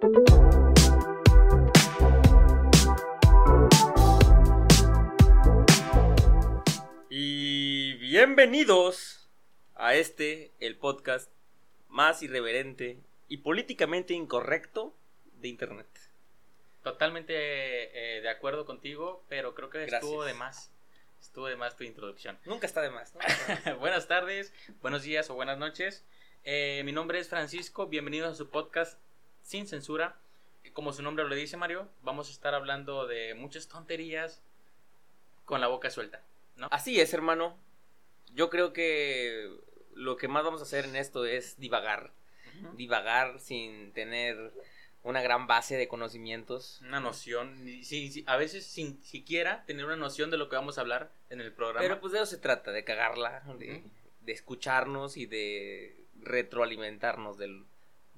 Y bienvenidos a este, el podcast más irreverente y políticamente incorrecto de Internet. Totalmente eh, de acuerdo contigo, pero creo que estuvo de más. Estuvo de más tu introducción. Nunca está de más. ¿no? buenas tardes, buenos días o buenas noches. Eh, mi nombre es Francisco, bienvenidos a su podcast Sin Censura. Como su nombre lo dice Mario, vamos a estar hablando de muchas tonterías con la boca suelta. ¿no? Así es, hermano. Yo creo que lo que más vamos a hacer en esto es divagar. Divagar sin tener una gran base de conocimientos. Una noción, sí, sí, a veces sin siquiera tener una noción de lo que vamos a hablar en el programa. Pero pues de eso se trata, de cagarla, de escucharnos y de retroalimentarnos del-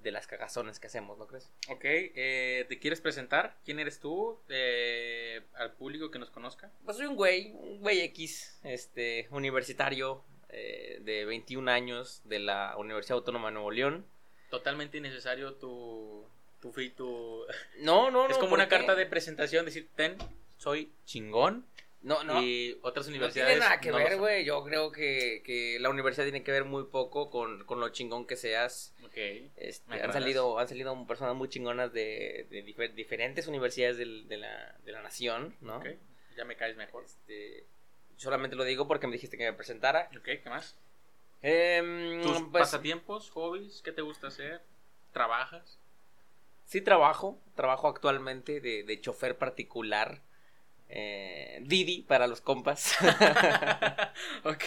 de las cagazones que hacemos, ¿no crees? Ok, eh, ¿te quieres presentar? ¿Quién eres tú? Eh, al público que nos conozca. Pues soy un güey, un güey X, este, universitario eh, de 21 años de la Universidad Autónoma de Nuevo León. Totalmente innecesario tu, tu, tu... No, no, no. es como ¿por una qué? carta de presentación, decir, ten, soy chingón. No, no. Y otras No universidades... tiene nada que no ver, güey. Yo creo que, que la universidad tiene que ver muy poco con, con lo chingón que seas. Ok, Este, han salido han salido personas muy chingonas de, de difer- diferentes universidades del- de, la, de la nación, ¿no? ok, ya me caes mejor. Este, solamente lo digo porque me dijiste que me presentara. Ok, ¿qué más? Em, ¿Tus pues, pasatiempos, hobbies? ¿Qué te gusta hacer? ¿Trabajas? sí trabajo, trabajo actualmente de, de chofer particular. Eh, Didi para los compas. ok.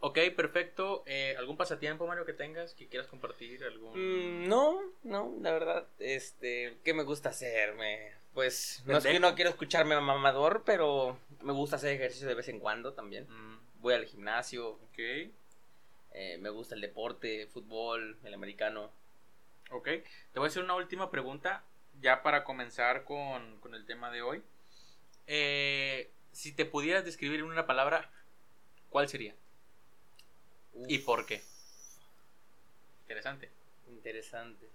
Ok, perfecto. Eh, ¿Algún pasatiempo, Mario, que tengas que quieras compartir? ¿Algún... Mm, no, no, la verdad, este, ¿qué me gusta hacer? Me, pues, no es que no quiero escucharme mamador, pero me gusta hacer ejercicio de vez en cuando también. Mm, Voy al gimnasio, ok, eh, me gusta el deporte, fútbol, el americano. ok. Te voy a hacer una última pregunta, ya para comenzar con, con el tema de hoy. Eh, si te pudieras describir en una palabra, ¿cuál sería? ¿Y por qué? Interesante. Interesante.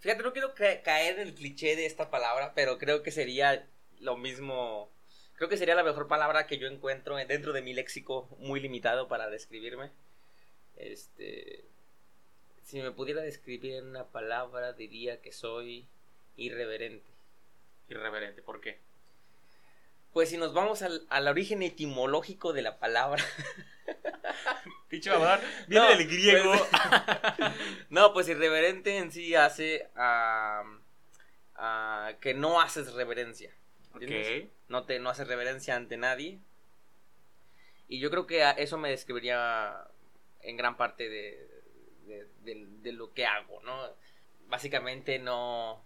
Fíjate, no quiero ca- caer en el cliché de esta palabra, pero creo que sería lo mismo. Creo que sería la mejor palabra que yo encuentro dentro de mi léxico muy limitado para describirme. Este. Si me pudiera describir en una palabra, diría que soy irreverente. Irreverente, ¿por qué? Pues si nos vamos al, al origen etimológico de la palabra. Pinche babador, viene No, del griego. pues- no, pues irreverente en sí hace a, a que no haces reverencia. ¿entiendes? ok. No te no haces reverencia ante nadie. Y yo creo que a- eso me describiría en gran parte de, de, de- de lo que hago, ¿no? Básicamente no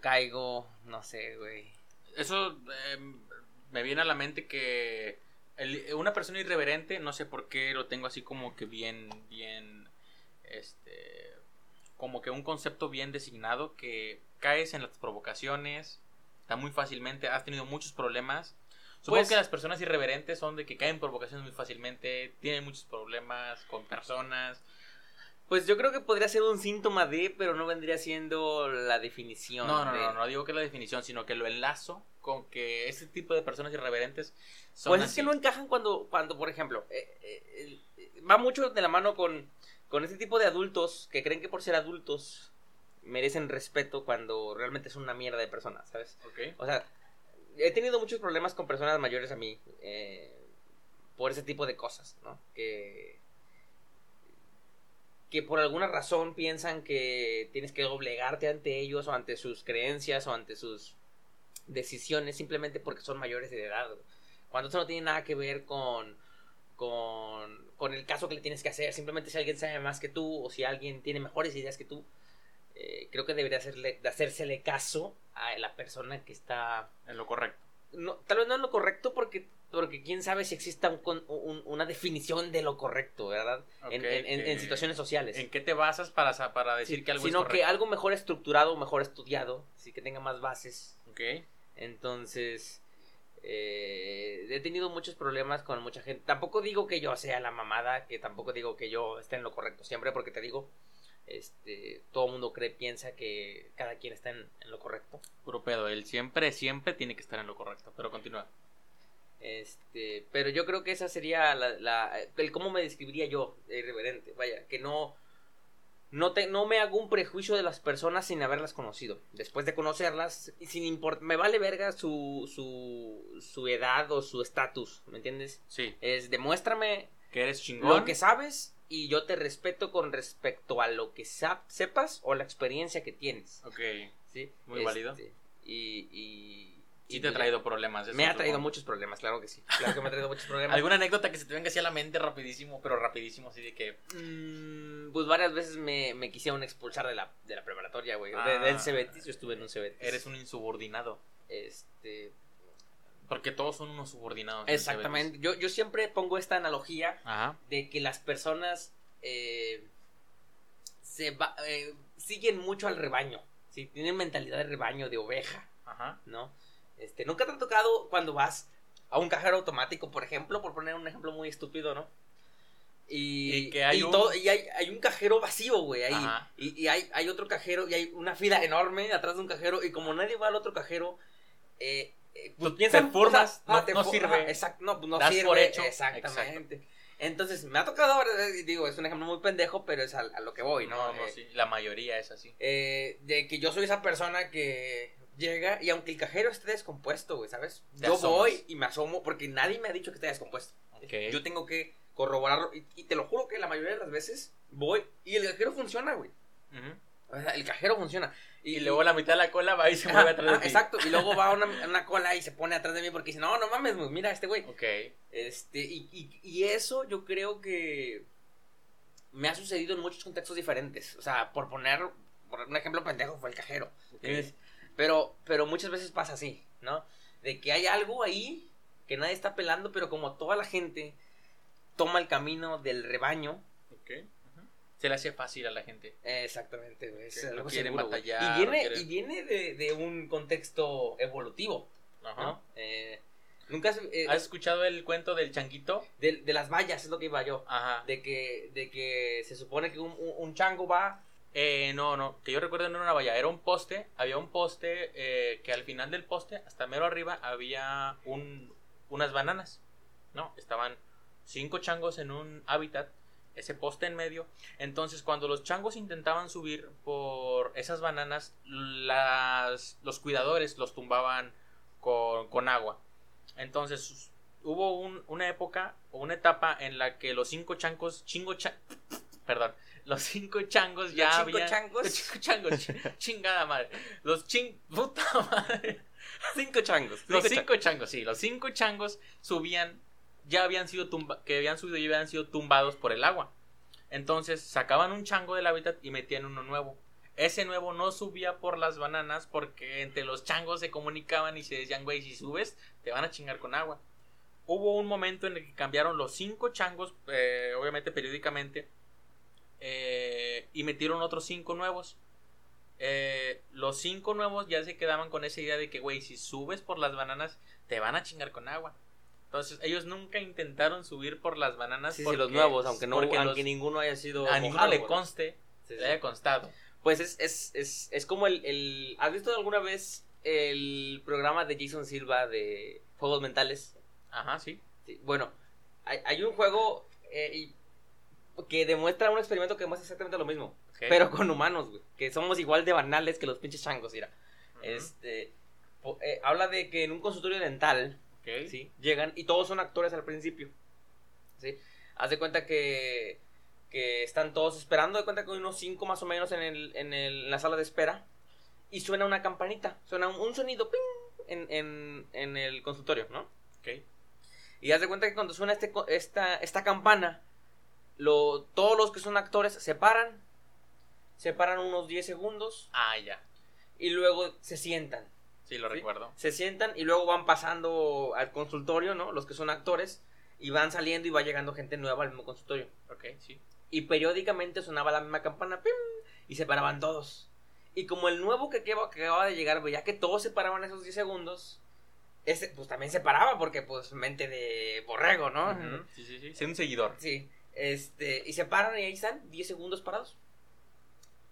caigo, no sé, güey. Eso eh, me viene a la mente que el- una persona irreverente, no sé por qué lo tengo así como que bien, bien, este, como que un concepto bien designado, que caes en las provocaciones, está muy fácilmente, has tenido muchos problemas. Supongo Pues- que las personas irreverentes son de que caen en provocaciones muy fácilmente, tienen muchos problemas con personas. Pues yo creo que podría ser un síntoma de, pero no vendría siendo la definición. No, no, de- no, no digo que es la definición, sino que lo enlazo con que ese tipo de personas irreverentes son Pues es que no encajan cuando, cuando por ejemplo, eh, eh, eh, va mucho de la mano con, con ese tipo de adultos que creen que por ser adultos merecen respeto cuando realmente son una mierda de personas, ¿sabes? Ok. O sea, he tenido muchos problemas con personas mayores a mí eh, por ese tipo de cosas, ¿no? Que, que por alguna razón piensan que tienes que doblegarte ante ellos o ante sus creencias o ante sus decisiones simplemente porque son mayores de edad. Cuando eso no tiene nada que ver con, con, con el caso que le tienes que hacer. Simplemente si alguien sabe más que tú o si alguien tiene mejores ideas que tú, eh, creo que debería hacerle, de hacérsele caso a la persona que está... En lo correcto. No, tal vez no en lo correcto porque, porque quién sabe si exista un un- una definición de lo correcto, ¿verdad? En, Ok, en- en- que- en situaciones sociales. ¿En qué te basas para, para decir Sí, que algo sino es que correcto? algo mejor estructurado, mejor estudiado, sí que tenga más bases. Ok. Entonces, eh, he tenido muchos problemas con mucha gente. Tampoco digo que yo sea la mamada, que tampoco digo que yo esté en lo correcto siempre, porque te digo, este, todo el mundo cree, piensa que cada quien está en, en lo correcto. Puro pedo. Él siempre, siempre tiene que estar en lo correcto. Pero continúa. Este, pero yo creo que esa sería la, la el cómo me describiría yo, irreverente. Vaya, que no, no, te, no me hago un prejuicio de las personas sin haberlas conocido. Después de conocerlas, y sin import me vale verga su, su, su edad o su estatus, ¿me entiendes? Sí. Es demuéstrame Que eres chingón. lo que sabes y yo te respeto con respecto a lo que sa- sepas o la experiencia que tienes. Ok. ¿sí? Muy válido. Y, y, Sí y te ha traído problemas. eso me ha traído muchos problemas, claro que sí. Claro que me ha traído muchos problemas. ¿Alguna anécdota que se te venga así a la mente rapidísimo, pero rapidísimo, así de que... Mm, pues varias veces me, me quisieron expulsar de la, de la preparatoria, güey. De- Ah. del Cebetis, yo estuve en un Cebetis. Eres un insubordinado. Este... Porque todos son unos subordinados. en Exactamente. Yo, yo siempre pongo esta analogía. Ajá. de que las personas eh, se va- eh, siguen mucho al rebaño. ¿sí? Tienen mentalidad de rebaño, de oveja, Ajá. ¿no? Este, Nunca te ha tocado cuando vas a un cajero automático, por ejemplo, por poner un ejemplo muy estúpido, ¿no? Y, Y que hay y un- todo- y hay, hay un cajero vacío, güey, ahí. Y, y hay, hay otro cajero y hay una fila enorme atrás de un cajero. Y como nadie va al otro cajero, eh, eh, pues piensan, te formas, o sea, ah, no- te no for- sirve. exacto, no, no Das sirve. por hecho. Exactamente. Entonces, me ha tocado, digo, es un ejemplo muy pendejo, pero es a, a lo que voy, ¿no? No, no, Eh, sí. La mayoría es así. eh, de que yo soy esa persona que llega y aunque el cajero esté descompuesto, güey, ¿sabes? Te yo asomas. voy y me asomo porque nadie me ha dicho que esté descompuesto. Yo tengo que corroborarlo y, y te lo juro que la mayoría de las veces voy y el cajero funciona, güey. O sea, el cajero funciona. Y, luego la mitad de la cola va y se mueve atrás de ti. Exacto, y luego va a una, a una cola y se pone atrás de mí porque dice, no, no mames, güey, mira este güey. Ok. Este, y, y, y eso yo creo que me ha sucedido en muchos contextos diferentes. O sea, por poner, por un ejemplo pendejo, fue el cajero. Pero, pero muchas veces pasa así, ¿no? De que hay algo ahí que nadie está pelando, pero como toda la gente toma el camino del rebaño. Se le hace fácil a la gente. eh, exactamente, es no quiere seguro, batallar, Y no viene, quiere- y viene de, de un contexto evolutivo, Ajá. ¿no? Eh, nunca has- eh, ¿Has escuchado el cuento del changuito? de, de las vallas es lo que iba yo. Ajá. De que, de que se supone que un, un- un chango va. Eh, no, no, que yo recuerdo no era una valla, era un poste, había un poste eh, que al final del poste, hasta mero arriba, había un, unas bananas, ¿no? Estaban cinco changos en un hábitat, ese poste en medio, entonces cuando los changos intentaban subir por esas bananas, las, los cuidadores los tumbaban con, con agua, entonces hubo un- una época o una etapa en la que los cinco changos, chingo cha- perdón, los cinco changos ya Los cinco habían- changos. los cinco changos, ch- chingada madre, los ching, puta madre, Cinco changos. los cinco changos, sí, los cinco changos subían, ya habían sido tumba, que habían subido y habían sido tumbados por el agua, entonces sacaban un chango del hábitat y metían uno nuevo. Ese nuevo no subía por las bananas porque entre los changos se comunicaban y se decían, güey, si subes, te van a chingar con agua. Hubo un momento en el que cambiaron los cinco changos, eh, obviamente periódicamente, eh, y metieron otros cinco nuevos. Eh, los cinco nuevos ya se quedaban con esa idea de que, güey, si subes por las bananas, te van a chingar con agua. Entonces, ellos nunca intentaron subir por las bananas. Sí, sí, los nuevos, aunque no aunque los- ninguno haya sido. a ninguno le conste, Sí, le haya constado. Pues es, es, es, es como el, el. ¿Has visto alguna vez el programa de Jason Silva de Juegos Mentales? Ajá, sí. Sí, bueno, hay, hay un juego eh, y- que demuestra un experimento que demuestra exactamente lo mismo. Pero con humanos, güey. Que somos igual de banales que los pinches changos, mira. Este. po- eh, habla de que en un consultorio dental. ¿sí? Llegan y todos son actores al principio. ¿sí? Haz de cuenta que, que están todos esperando, de cuenta que hay unos cinco más o menos en, el, en, el- en la sala de espera. Y suena una campanita, suena un, un sonido ¡ping! en, en, en el consultorio, ¿no? ok. Y haz de cuenta que cuando suena este, esta, esta campana, lo, todos los que son actores se paran, se paran unos 10 segundos Ah, ya. y luego se sientan. Sí, lo ¿Sí? recuerdo. se sientan y luego van pasando al consultorio, ¿no? Los que son actores y van saliendo y va llegando gente nueva al mismo consultorio. Ok, sí. Y periódicamente sonaba la misma campana ¡pim! y se paraban todos. Y como el nuevo que acaba, que acababa de llegar, veía que todos se paraban esos 10 segundos, ese pues también se paraba porque pues mente de borrego, ¿no? Ujú, Sí, sí, sí. Sé un seguidor. Sí. Este, y se paran y ahí están 10 segundos parados.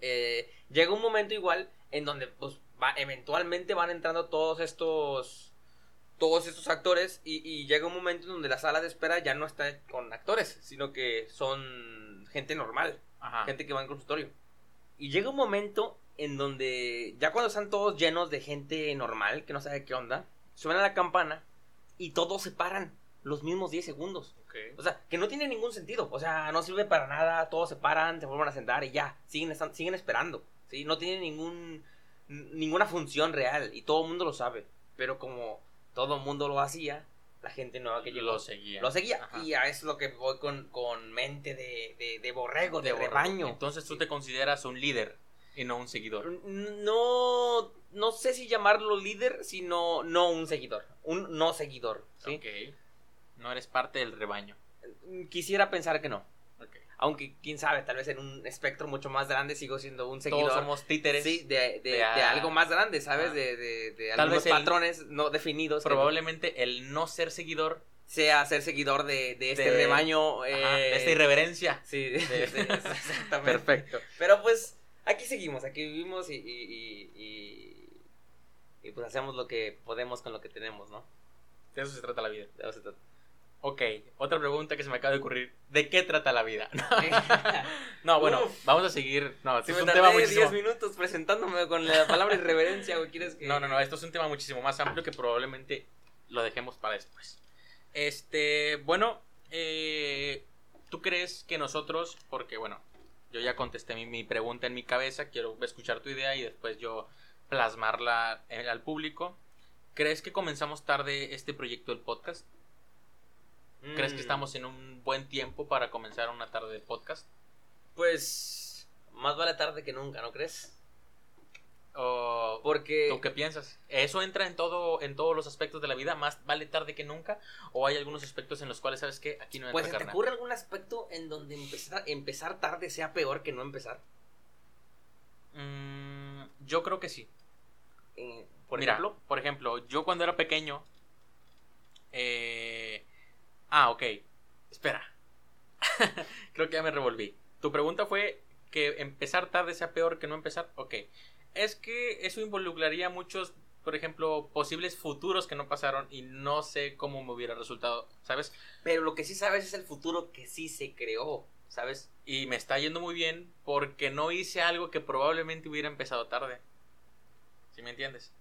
eh, llega un momento igual en donde pues va, eventualmente van entrando todos estos todos estos actores y, y llega un momento en donde la sala de espera ya no está con actores, sino que son gente normal, Ajá. gente que va en consultorio. Y llega un momento en donde ya cuando están todos llenos de gente normal, que no sabe qué onda, suena la campana y todos se paran los mismos 10 segundos. O sea, que no tiene ningún sentido. O sea, no sirve para nada. Todos se paran, se vuelven a sentar y ya. Siguen, están- siguen esperando. ¿sí? No tiene ningún, ninguna función real. Y todo el mundo lo sabe. Pero como todo el mundo lo hacía, la gente nueva que llegó Lo seguía. lo seguía. Ajá. Y a eso es lo que voy con, con mente de, de, de borrego, de, borrego. rebaño. Entonces tú te consideras un líder y no un seguidor. No, no sé si llamarlo líder, sino no un seguidor. Un no seguidor. ¿sí? Ok. No eres parte del rebaño. Quisiera pensar que no. Aunque, quién sabe, tal vez en un espectro mucho más grande sigo siendo un seguidor. Todos somos títeres. sí, de, de- de de a- algo más grande, ¿sabes? Ah. De, de, de Tal algunos el- patrones no definidos. Probablemente el no ser seguidor sea ser seguidor de, de este rebaño. ajá, eh, de esta irreverencia. Sí, exactamente. Perfecto. Pero pues, aquí seguimos, aquí vivimos y, y, y, y- y, pues hacemos lo que podemos con lo que tenemos, ¿no? De eso se trata la vida. De eso se trata. Ok, otra pregunta que se me acaba de ocurrir. ¿De qué trata la vida? No, bueno, Uf. vamos a seguir. No, Si es me un tema tardé muchísimo. 10 minutos presentándome con la palabra irreverencia, güey, ¿quieres que...? No, no, no, esto es un tema muchísimo más amplio que probablemente lo dejemos para después. Este, bueno, eh, ¿tú crees que nosotros, porque bueno, yo ya contesté mi, mi pregunta en mi cabeza, quiero escuchar tu idea y después yo plasmarla eh, al público. ¿Crees que comenzamos tarde este proyecto del podcast? ¿Crees que Mm, estamos en un buen tiempo para comenzar una tarde de podcast? Pues, más vale tarde que nunca, ¿no crees? ¿O Porque... ¿Tú qué piensas? ¿Eso entra en todo en todos los aspectos de la vida? ¿Más vale tarde que nunca? ¿O hay algunos aspectos en los cuales sabes que aquí no entra Pues, ¿te carnal? ocurre algún aspecto en donde empezar, empezar tarde sea peor que no empezar? Mm, yo creo que sí. Eh, por Mira, ejemplo... por ejemplo, yo cuando era pequeño. eh, Ah, ok. Espera. creo que ya me revolví. Tu pregunta fue que empezar tarde sea peor que no empezar. Ok. Es que eso involucraría muchos, por ejemplo, posibles futuros que no pasaron y no sé cómo me hubiera resultado, ¿sabes? Pero lo que sí sabes es el futuro que sí se creó, ¿sabes? y me está yendo muy bien porque no hice algo que probablemente hubiera empezado tarde. ¿Sí me entiendes?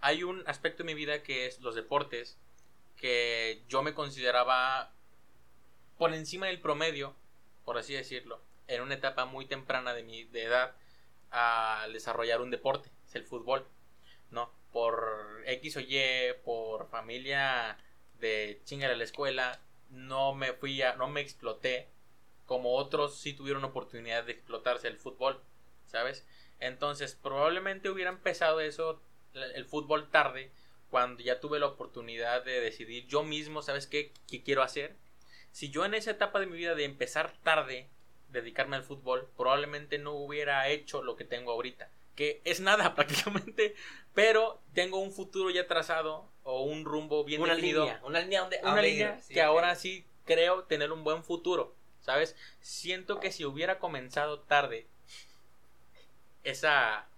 Hay un aspecto en mi vida que es los deportes que yo me consideraba por encima del promedio, por así decirlo, en una etapa muy temprana de mi de edad al desarrollar un deporte, es el fútbol, ¿no? Por X o Y, por familia de chingar a la escuela, no me fui a, no me exploté como otros sí tuvieron oportunidad de explotarse el fútbol, ¿sabes? Entonces, probablemente hubiera empezado eso, el fútbol tarde, cuando ya tuve la oportunidad de decidir yo mismo, ¿sabes qué, qué quiero hacer? Si yo en esa etapa de mi vida de empezar tarde, dedicarme al fútbol, probablemente no hubiera hecho lo que tengo ahorita, que es nada prácticamente, pero tengo un futuro ya trazado o un rumbo bien una definido línea, una línea donde una línea sí, que ahora sí creo tener un buen futuro, ¿sabes? Siento que si hubiera comenzado tarde esa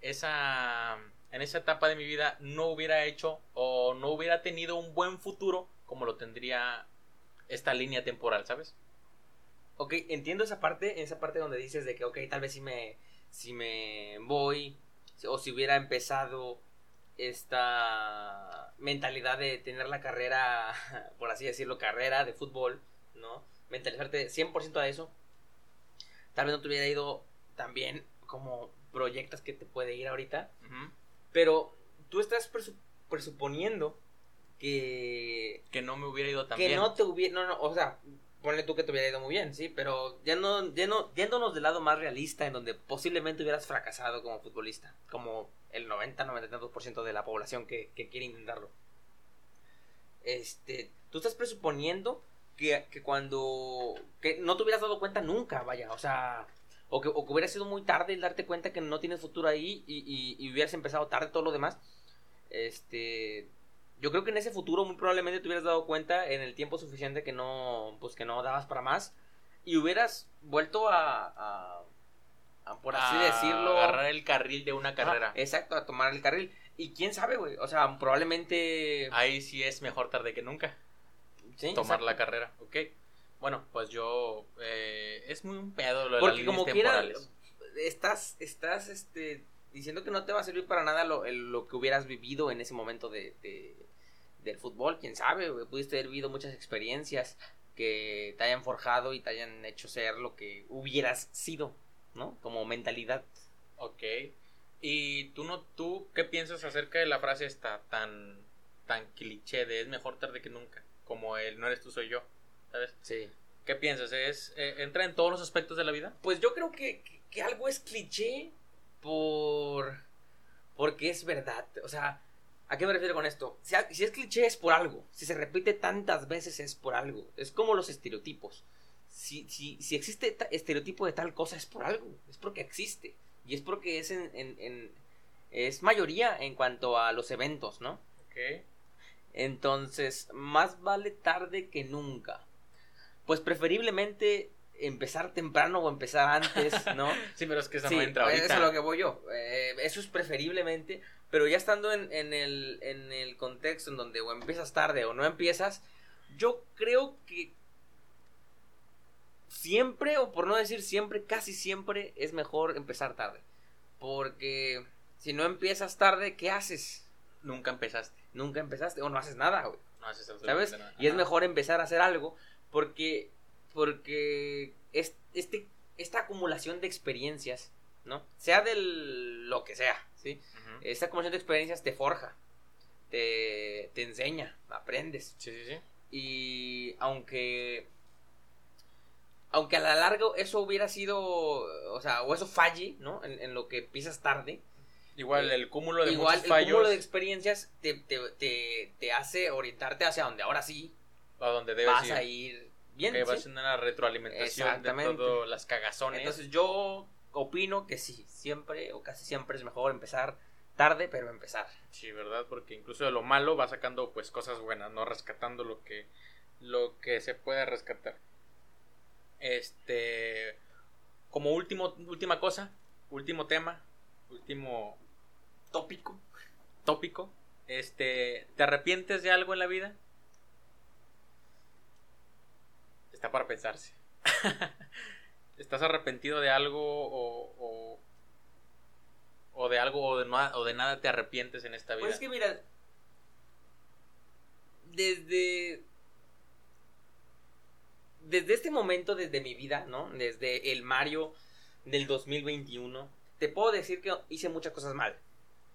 esa en esa etapa de mi vida no hubiera hecho o no hubiera tenido un buen futuro como lo tendría esta línea temporal, ¿sabes? Ok, entiendo esa parte, esa parte donde dices de que, ok, tal vez si me, si me voy, o si hubiera empezado esta mentalidad de tener la carrera, por así decirlo, carrera de fútbol, ¿no? Mentalizarte 100% a eso, tal vez no te hubiera ido tan bien como proyectas que te puede ir ahorita, Ujú. Pero tú estás presu- presuponiendo que Que no me hubiera ido tan que bien. no te hubiera, no, no, o sea, ponle tú que te hubiera ido muy bien, sí, pero ya no, ya no, yéndonos del lado más realista, en donde posiblemente hubieras fracasado como futbolista, como el 90-92% de la población que, que quiere intentarlo. Este, tú estás presuponiendo que, que cuando, que no te hubieras dado cuenta nunca, vaya, o sea, o que, o que hubiera sido muy tarde el darte cuenta que no tienes futuro ahí y, y, y hubieras empezado tarde todo lo demás. Este, yo creo que en ese futuro muy probablemente te hubieras dado cuenta en el tiempo suficiente que no, pues que no dabas para más y hubieras vuelto a, a, por así a decirlo. Agarrar el carril de una carrera. Exacto, a tomar el carril. Y quién sabe, güey. O sea, probablemente. Ahí sí es mejor tarde que nunca. sí, tomar exacto. la carrera, ¿ok? Bueno, pues yo... eh, es muy un pedo lo de Porque las como quiera, temporales. estás, estás, este, diciendo que no te va a servir para nada lo, el- lo que hubieras vivido en ese momento de, de- del fútbol. Quién sabe. Pudiste haber vivido muchas experiencias que te hayan forjado y te hayan hecho ser lo que hubieras sido, ¿no? Como mentalidad. Ok. ¿Y tú no, tú qué piensas acerca de la frase esta tan, tan cliché de es mejor tarde que nunca? Como el no eres tú, soy yo, ¿sabes? Sí. ¿Qué piensas? ¿Es, eh, ¿Entra en todos los aspectos de la vida? Pues yo creo que, que- que algo es cliché por... porque es verdad. O sea, ¿a qué me refiero con esto? Si, es cliché es por algo. Si se repite tantas veces es por algo. Es como los estereotipos. Si, si, si existe estereotipo de tal cosa es por algo. Es porque existe. Y es porque es en, en- en- es mayoría en cuanto a los eventos, ¿no? Ok. Entonces, más vale tarde que nunca. Pues preferiblemente empezar temprano o empezar antes, ¿no? Sí, pero es que eso Sí, no entra eso ahorita. es lo que voy yo. Eh, eso es preferiblemente, pero ya estando en, en el, en el contexto en donde o empiezas tarde o no empiezas, yo creo que siempre, o por no decir siempre, casi siempre es mejor empezar tarde. Porque si no empiezas tarde, ¿qué haces? Nunca empezaste. Nunca empezaste o no haces nada, güey. No haces absolutamente ¿Sabes? nada. Y es mejor empezar a hacer algo porque porque es, este esta acumulación de experiencias, ¿no? Sea del lo que sea, ¿sí? Esta acumulación de experiencias te forja, te, te enseña, aprendes. Sí, sí, sí. Y aunque aunque a la larga eso hubiera sido, o sea, o eso falle, ¿no? En, en lo que empiezas tarde, Igual Eh, el cúmulo de igual muchos el fallos cúmulo de experiencias te, te, te, te hace orientarte hacia donde ahora sí a donde debes vas ir. a ir bien. que va a ¿sí? ser una retroalimentación de todas las cagazones. Entonces yo opino que sí, siempre o casi siempre es mejor empezar tarde, pero empezar. Sí, ¿verdad? Porque incluso de lo malo va sacando pues cosas buenas, no rescatando lo que lo que se puede rescatar. Este como último última cosa, último tema, último Tópico. tópico, este, ¿te arrepientes de algo en la vida? Está para pensarse. ¿Estás arrepentido de algo o, o, o de algo o de, no- o de nada te arrepientes en esta vida? Pues es que mira, desde desde este momento, desde mi vida, ¿no? Desde el Mario del 2021, te puedo decir que hice muchas cosas mal,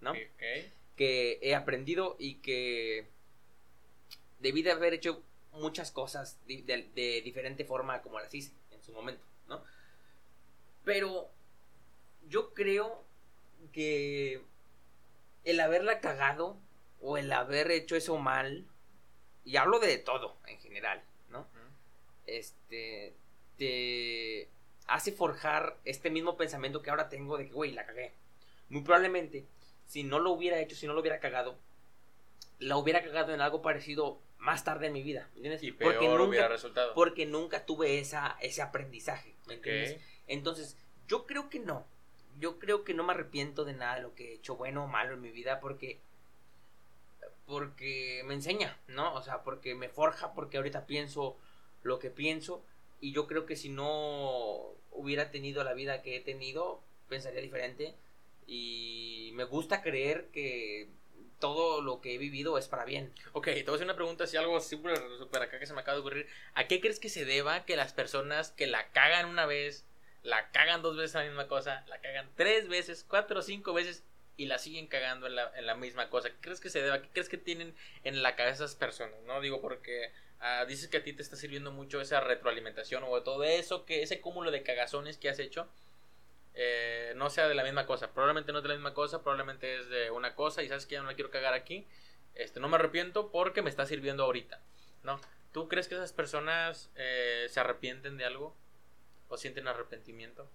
¿no? Que he aprendido y que debí de haber hecho muchas cosas de, de- de diferente forma como las hice en su momento, ¿no? Pero yo creo que el haberla cagado o el haber hecho eso mal, y hablo de todo en general, ¿no? Este, te hace forjar este mismo pensamiento que ahora tengo de que, güey, la cagué. Muy probablemente, si no lo hubiera hecho, si no lo hubiera cagado, la hubiera cagado en algo parecido más tarde en mi vida, ¿me ¿entiendes? Y peor porque, nunca, hubiera resultado. porque nunca tuve esa, ese aprendizaje, ¿me entiendes? Entonces, yo creo que no. Yo creo que no me arrepiento de nada de lo que he hecho, bueno o malo en mi vida, porque. Porque me enseña, ¿no? O sea, porque me forja, porque ahorita pienso lo que pienso. Y yo creo que si no hubiera tenido la vida que he tenido, pensaría diferente. Y me gusta creer que todo lo que he vivido es para bien. Ok, te voy a hacer una pregunta, así algo súper súper acá que se me acaba de ocurrir. ¿A qué crees que se deba que las personas que la cagan una vez, la cagan dos veces la misma cosa, la cagan tres veces, cuatro o cinco veces y la siguen cagando en la, en la misma cosa? ¿Qué crees que se deba? ¿Qué crees que tienen en la cabeza esas personas? No digo porque ah, dices que a ti te está sirviendo mucho esa retroalimentación o todo eso, que ese cúmulo de cagazones que has hecho. Eh, no sea de la misma cosa, probablemente no es de la misma cosa, probablemente es de una cosa y sabes que ya no la quiero cagar aquí, este, no me arrepiento porque me está sirviendo ahorita, ¿no? ¿Tú crees que esas personas eh, se arrepienten de algo? ¿O sienten arrepentimiento?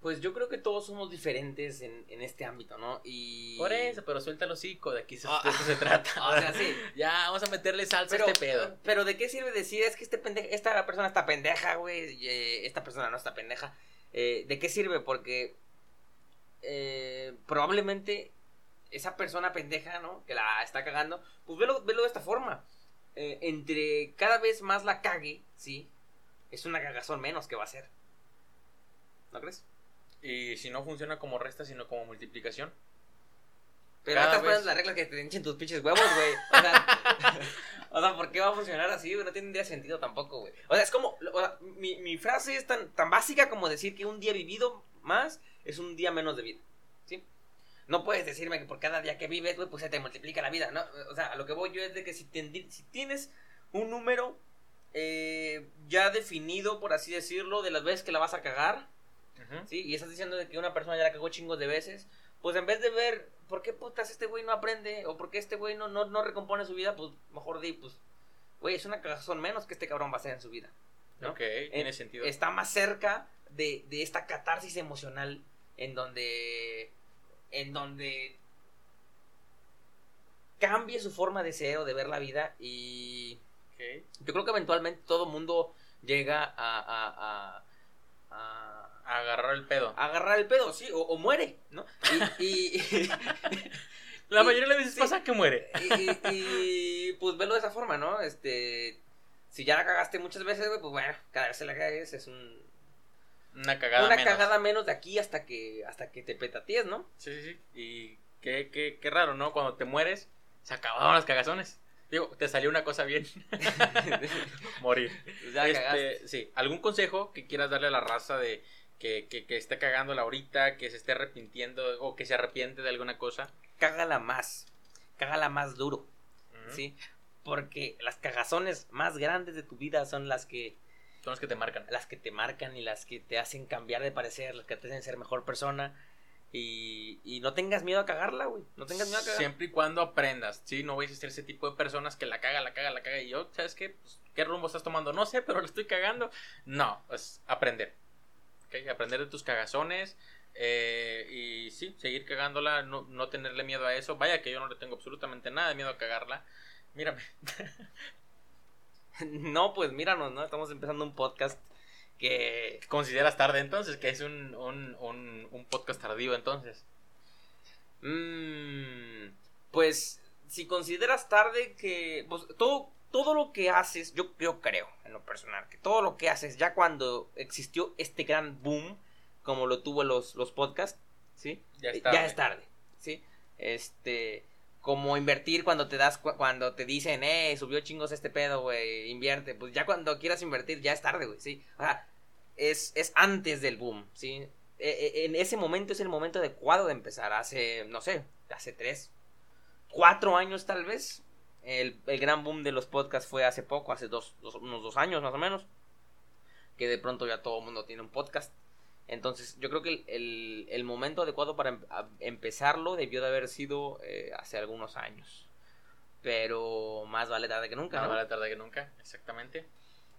Pues yo creo que todos somos diferentes en, en este ámbito, ¿no? Y. Por eso, pero suelta el hocico, de aquí se, Ah. de esto se trata. O sea, sí. Ya, vamos a meterle salsa Pero, a este pedo. pero ¿de qué sirve decir es que este pendeja, esta persona está pendeja, güey? eh, esta persona no está pendeja. Eh, ¿De qué sirve? Porque eh, probablemente esa persona pendeja, ¿no? Que la está cagando, pues velo, de esta forma. Eh, entre cada vez más la cague, ¿sí? Es una cagazón menos que va a ser. ¿No crees? Y si no funciona como resta, sino como multiplicación. Pero estas vez- son las reglas que te hinchen tus pinches huevos, güey. O sea, o sea, ¿por qué va a funcionar así, güey? No tendría sentido tampoco, güey. O sea, es como. o sea, mi, mi frase es tan, tan básica como decir que un día vivido más es un día menos de vida. ¿Sí? No puedes decirme que por cada día que vives, güey, pues se te multiplica la vida, ¿no? O sea, a lo que voy yo es de que si, tienes un número eh, ya definido, por así decirlo, de las veces que la vas a cagar. ¿sí? Y estás diciendo de que una persona ya la cagó chingos de veces, pues en vez de ver por qué putas este güey no aprende o por qué este güey no, no, no recompone su vida, pues mejor di, pues, güey, es una cagazón menos que este cabrón va a hacer en su vida. ¿no? Ok, tiene sentido. Está más cerca de, de esta catarsis emocional en donde, en donde cambie su forma de ser o de ver la vida y yo creo que eventualmente todo mundo llega a, a, a, a- Agarrar el pedo. agarrar el pedo, sí, o, o muere, ¿no? Y, y, La mayoría de las veces sí. pasa que muere. y, y- y, pues velo de esa forma, ¿no? Este, si ya la cagaste muchas veces, güey, pues bueno, cada vez que la cagues es un, Una cagada una menos. cagada menos de aquí hasta que hasta que te petatíes, ¿no? Sí, sí, sí. Y qué, qué, qué raro, ¿no? Cuando te mueres, se acabaron las cagazones. Digo, te salió una cosa bien. Morir. Pues ya cagaste. Este, sí, ¿algún consejo que quieras darle a la raza de que, que, que esté cagándola ahorita, que se esté arrepintiendo o que se arrepiente de alguna cosa? Cágala más, cágala más duro. ¿sí? Porque las cagazones más grandes de tu vida son las que Son los que te marcan. las que te marcan y las que te hacen cambiar de parecer, las que te hacen ser mejor persona. Y, y no tengas miedo a cagarla, güey. No tengas miedo a cagarla. Siempre y cuando aprendas, ¿sí? No vais a ser ese tipo de personas que la caga, la caga, la caga. Y yo, ¿sabes qué? Pues, ¿Qué rumbo estás tomando? No sé, pero lo estoy cagando. No, es aprender. Aprender de tus cagazones. eh, y sí, seguir cagándola, no, no tenerle miedo a eso. Vaya que yo no le tengo absolutamente nada de miedo a cagarla. Mírame. No, pues míranos, ¿no? Estamos empezando un podcast que... ¿Consideras tarde entonces? Que es un, un, un, podcast tardío entonces. mm, pues si consideras tarde que... Pues, todo, todo lo que haces, yo, yo creo, en lo personal, que todo lo que haces ya cuando existió este gran boom, como lo tuvo los, los podcasts, ¿sí? Ya Eh, es tarde. Ya es tarde, ¿sí? Este, como invertir cuando te das, cu- cuando te dicen, eh, subió chingos este pedo, güey, invierte. Pues ya cuando quieras invertir ya es tarde, güey, sí. O sea, es, es antes del boom, ¿sí? E- e- en ese momento es el momento adecuado de empezar. Hace, no sé, hace tres, cuatro años tal vez. El, el gran boom de los podcasts fue hace poco, hace dos, dos- unos dos años más o menos. Que de pronto ya todo el mundo tiene un podcast. Entonces, yo creo que el, el- el momento adecuado para em- empezarlo debió de haber sido eh, hace algunos años. Pero más vale tarde que nunca, Más ¿no? vale tarde que nunca, exactamente.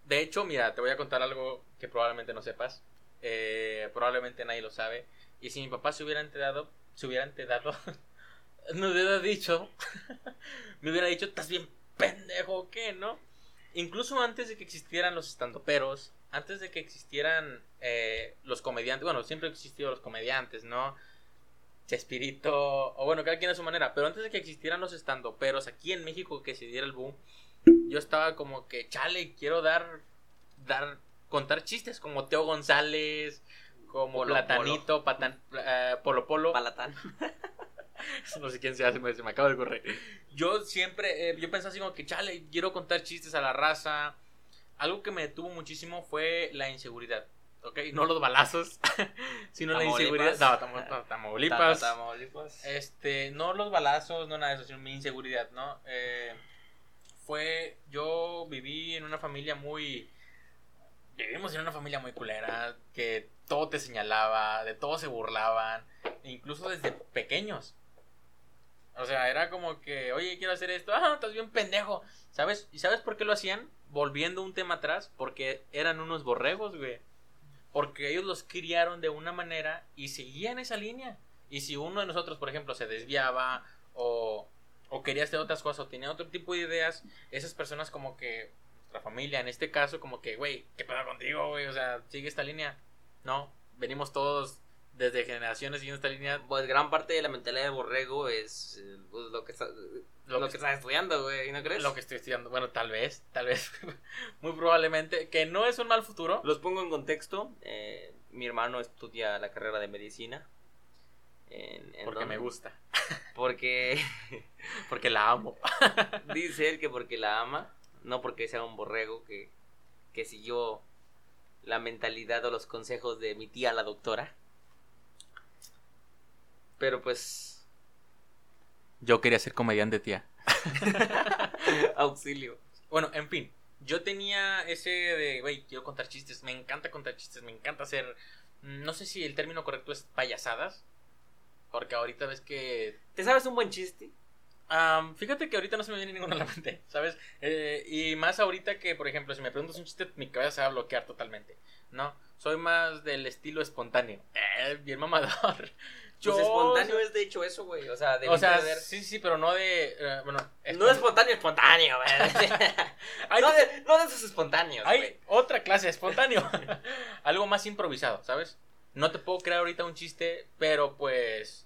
De hecho, mira, te voy a contar algo que probablemente no sepas. Eh, probablemente nadie lo sabe. Y si mi papá se hubiera enterado, se hubiera enterado, me hubiera dicho, me hubiera dicho, estás bien pendejo, ¿o ¿qué, no? Incluso antes de que existieran los estandoperos, antes de que existieran eh, los comediantes, bueno, siempre han existido los comediantes, ¿no? Chespirito, o bueno, cada quien a su manera, pero antes de que existieran los estandoperos aquí en México que se diera el boom, yo estaba como que, chale, quiero dar, dar, contar chistes como Teo González, como Polo Platanito, Patan- eh, Polo Polo, Palatán. no sé quién sea, se me, se me acaba de correr. Yo siempre, eh, yo pensaba así como que, chale, quiero contar chistes a la raza. Algo que me detuvo muchísimo fue la inseguridad, ¿ok? No los balazos, sino la inseguridad. No, Tamo- Tamaulipas. Tamaulipas. Este, no los balazos, no nada de eso, sino mi inseguridad, ¿no? Eh, fue, yo viví en una familia muy, vivimos en una familia muy culera, que todo te señalaba, de todo se burlaban, incluso desde pequeños. O sea, era como que, oye, quiero hacer esto, ah, estás bien pendejo, ¿sabes? ¿Y sabes por qué lo hacían? Volviendo un tema atrás, porque eran unos borregos, güey. Porque ellos los criaron de una manera y seguían esa línea. Y si uno de nosotros, por ejemplo, se desviaba o, o quería hacer otras cosas o tenía otro tipo de ideas, esas personas como que, nuestra familia en este caso, como que, güey, ¿qué pasa contigo, güey? O sea, sigue esta línea. No, venimos todos desde generaciones siguiendo esta línea. Pues gran parte de la mentalidad de borrego es eh, pues, lo que está, lo, Lo que, que- estás estudiando, güey, ¿no crees? Lo que estoy estudiando, bueno, tal vez, tal vez, muy probablemente, que no es un mal futuro. Los pongo en contexto. eh, mi hermano estudia la carrera de medicina. En, en Porque me gusta, Porque porque la amo. dice él que porque la ama, no porque sea un borrego que, que siguió la mentalidad o los consejos de mi tía la doctora. Pero pues Yo quería ser comediante, tía. auxilio. Bueno, en fin, yo tenía ese de, güey, quiero contar chistes, me encanta contar chistes, me encanta hacer, no sé si el término correcto es payasadas, porque ahorita ves que ¿Te sabes un buen chiste? Fíjate que ahorita no se me viene ninguno a la mente, ¿sabes? Eh, y más ahorita que, por ejemplo, si me preguntas un chiste, mi cabeza se va a bloquear totalmente. No, soy más del estilo espontáneo. Eh, bien mamador. Pues espontáneo es de hecho eso, güey. O sea, de O sea, de sí, sí, pero no de... eh, bueno, No espontáneo, espontáneo, güey. No, de, no de esos espontáneos, hay otra clase de espontáneo. Algo más improvisado, ¿sabes? No te puedo crear ahorita un chiste, pero pues...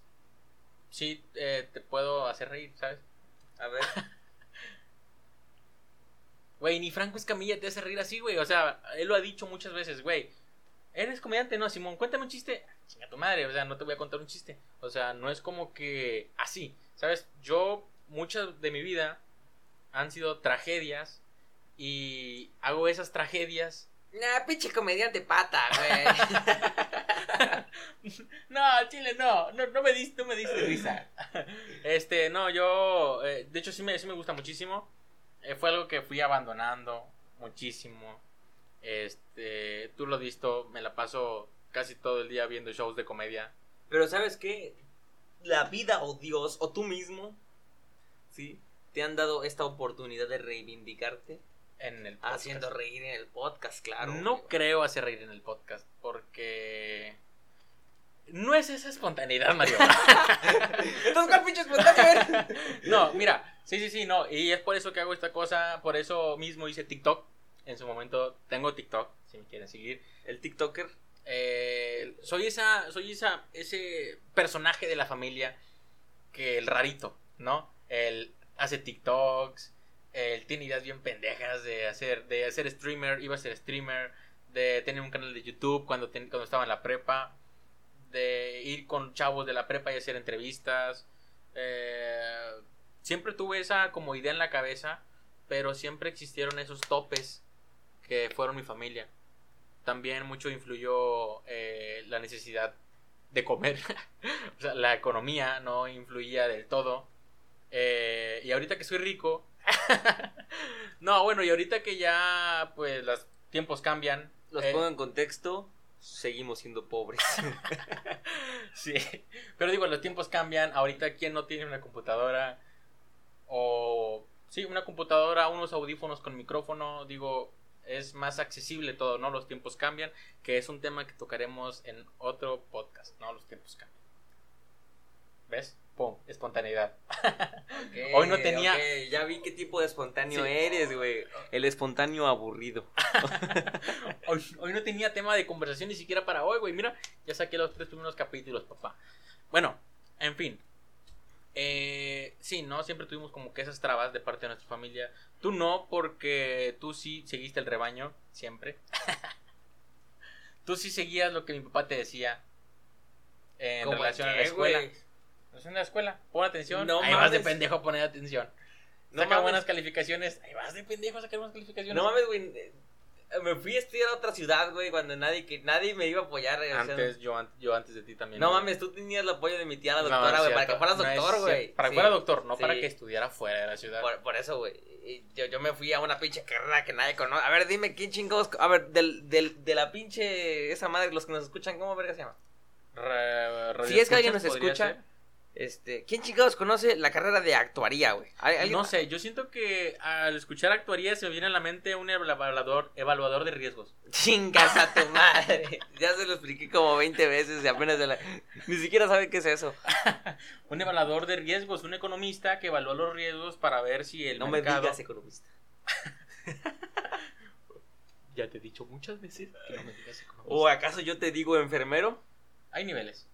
Sí, eh, te puedo hacer reír, ¿sabes? A ver. Güey, ni Franco Escamilla te hace reír así, güey. O sea, él lo ha dicho muchas veces, güey. ¿Eres comediante? No, Simón, cuéntame un chiste. Chinga tu madre, o sea, no te voy a contar un chiste. O sea, no es como que así, ¿sabes? Yo, muchas de mi vida han sido tragedias y hago esas tragedias. Nah, pinche comediante pata, güey. No, Chile, no, no, no me diste, no me diste risa. Este, no, yo, eh, de hecho sí me, sí me gusta muchísimo. Eh, fue algo que fui abandonando muchísimo. Este, tú lo has visto, me la paso casi todo el día viendo shows de comedia. Pero ¿sabes qué? La vida o Dios o tú mismo, ¿sí? Te han dado esta oportunidad de reivindicarte En el podcast. haciendo reír en el podcast, claro. no creo hacer reír en el podcast porque no es esa espontaneidad, Mario. Entonces, ¿cuál pinche espontáneo no, mira, sí, sí, sí, no. Y es por eso que hago esta cosa. Por eso mismo hice TikTok. En su momento tengo TikTok, si me quieren seguir. El TikToker. Eh, soy esa, soy esa, ese personaje de la familia que el rarito, ¿no? Él hace TikToks, él tiene ideas bien pendejas de hacer, de hacer streamer, iba a ser streamer, de tener un canal de YouTube cuando, ten- cuando estaba en la prepa, de ir con chavos de la prepa y hacer entrevistas. Eh, siempre tuve esa como idea en la cabeza, pero siempre existieron esos topes que fueron mi familia. También mucho influyó eh, la necesidad de comer. o sea, la economía no influía del todo. Eh, y ahorita que soy rico. no, bueno, y ahorita que ya pues los tiempos cambian. Los eh, pongo en contexto. Seguimos siendo pobres. Sí, pero digo, los tiempos cambian. Ahorita, ¿quién no tiene una computadora? O, sí, una computadora, unos audífonos con micrófono. Digo, es más accesible todo, ¿no? Los tiempos cambian, que es un tema que tocaremos en otro podcast, ¿no? Los tiempos cambian. ¿Ves? Pum, espontaneidad. Hoy no tenía- ya vi qué tipo de espontáneo Sí. eres, güey. El espontáneo aburrido. Hoy, hoy no tenía tema de conversación ni siquiera para hoy, güey. Mira, ya saqué los tres primeros capítulos, papá. Bueno, en fin. Eh, sí, ¿no? Siempre tuvimos como que esas trabas de parte de nuestra familia. Tú no, porque tú sí seguiste el rebaño, siempre. tú sí seguías lo que mi papá te decía en ¿Cómo relación a la escuela. güey? En relación a la escuela, pon atención. No ahí vas de mames. pendejo a poner atención. No Saca mames. buenas calificaciones. Ahí vas de pendejo a sacar buenas calificaciones. No mames, güey. Me fui a estudiar a otra ciudad, güey, cuando nadie, que nadie me iba a apoyar. Antes, yo, yo antes de ti también. no güey. mames, tú tenías el apoyo de mi tía la No, doctora, es güey, para que fueras No doctor, güey. Para que Sí. fuera doctor, no para que estudiara fuera de la ciudad. Por, por eso, güey. Yo, yo me fui a una pinche carrera que nadie conoce. A ver, dime, ¿quién chingados? A ver, del, del, de la pinche. Esa madre, los que nos escuchan, ¿cómo verga se llama? Re- Si es que alguien nos escucha, este. ¿Quién chingados conoce la carrera de actuaría, güey? ¿Al- ser. alguien- No sé, yo siento que al escuchar actuaría se me viene a la mente un evaluador, evaluador de riesgos. Chingas a tu madre. ya se lo expliqué como 20 veces y apenas de la... Ni siquiera sabe qué es eso. Un evaluador de riesgos, un economista que evalúa los riesgos para ver si el No mercado... me digas economista. Ya te he dicho muchas veces que no me digas economista. ¿O acaso yo te digo enfermero? Hay niveles.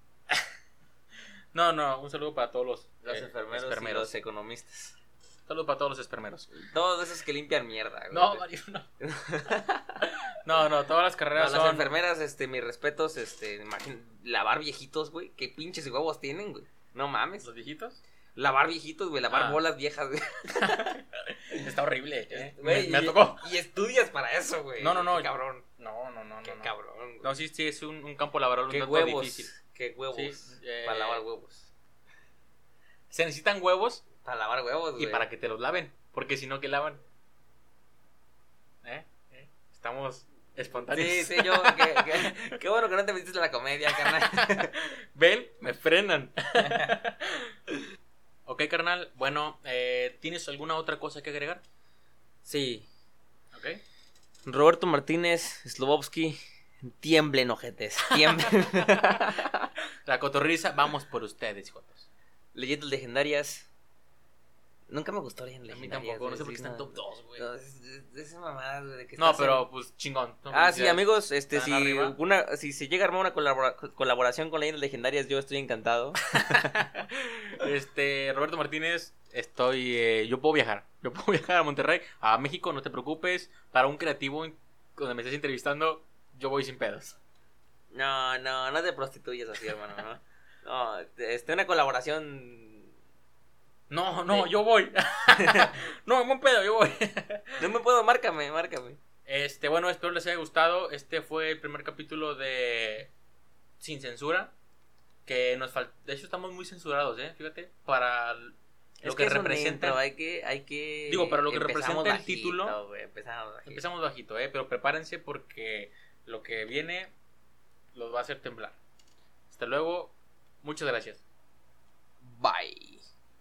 No, no, un saludo para todos los, Los eh, enfermeros y espermeros. los economistas. Un saludo para todos los espermeros. Todos esos que limpian mierda, güey. No, Mario, no. no, no, todas las No, carreras las son. enfermeras, este, mis respetos, este, imagín- lavar viejitos, güey, qué pinches huevos tienen, güey. No mames. ¿Los viejitos? Lavar viejitos, güey, lavar Ah. bolas viejas, güey. Está horrible. eh. Güey, me, me y- tocó. Y estudias para eso, güey. No, no, no. Qué cabrón. No, no, no, Qué no. no. cabrón, güey. No, sí, sí, es un, un campo laboral un tanto huevos. difícil. Qué huevos. Sí, eh, Para lavar huevos. Se necesitan huevos Para lavar huevos, güey. y para que te los laven. Porque si no, ¿qué lavan? ¿Eh? ¿Eh? Estamos espontáneos. Sí, sí, yo. Qué, qué- qué bueno que no te metiste en la comedia, carnal. Ven, me frenan. ok, carnal. Bueno, eh, ¿tienes alguna otra cosa que agregar? Sí. Ok. Roberto Martínez, Slobovsky, tiemblen, ojetes. Tiemblen. La cotorriza, vamos por ustedes, jotos. Leyendas legendarias. Nunca me gustó Leyendas A mí Legendarias. tampoco, no sé por qué sí, está en no. top 2, güey. No, es, es- es esa mamada, güey, de que No, en- pero pues chingón. No, Ah, sí, amigos, este, ¿Están si, arriba? una, si se llega a armar una colabora- colaboración con Leyendas Legendarias, yo estoy encantado. Este, Roberto Martínez, estoy. eh, yo puedo viajar. Yo puedo viajar a Monterrey, a México, no te preocupes. Para un creativo donde me estés entrevistando, yo voy sin pedos. No, no, no te prostituyes así, hermano, ¿no? No, este, una colaboración... No, no, yo voy. no, buen pedo, yo voy. No me puedo, márcame, márcame. Este, bueno, espero les haya gustado. Este fue el primer capítulo de Sin Censura. Que nos falta. De hecho, estamos muy censurados, ¿eh? Fíjate. Para lo que, representa. Hay que, hay que. Digo, para lo que representa bajito, el título. Empezamos bajito. Empezamos bajito, eh. Pero prepárense porque lo que viene los va a hacer temblar. Hasta luego. Muchas gracias. Bye.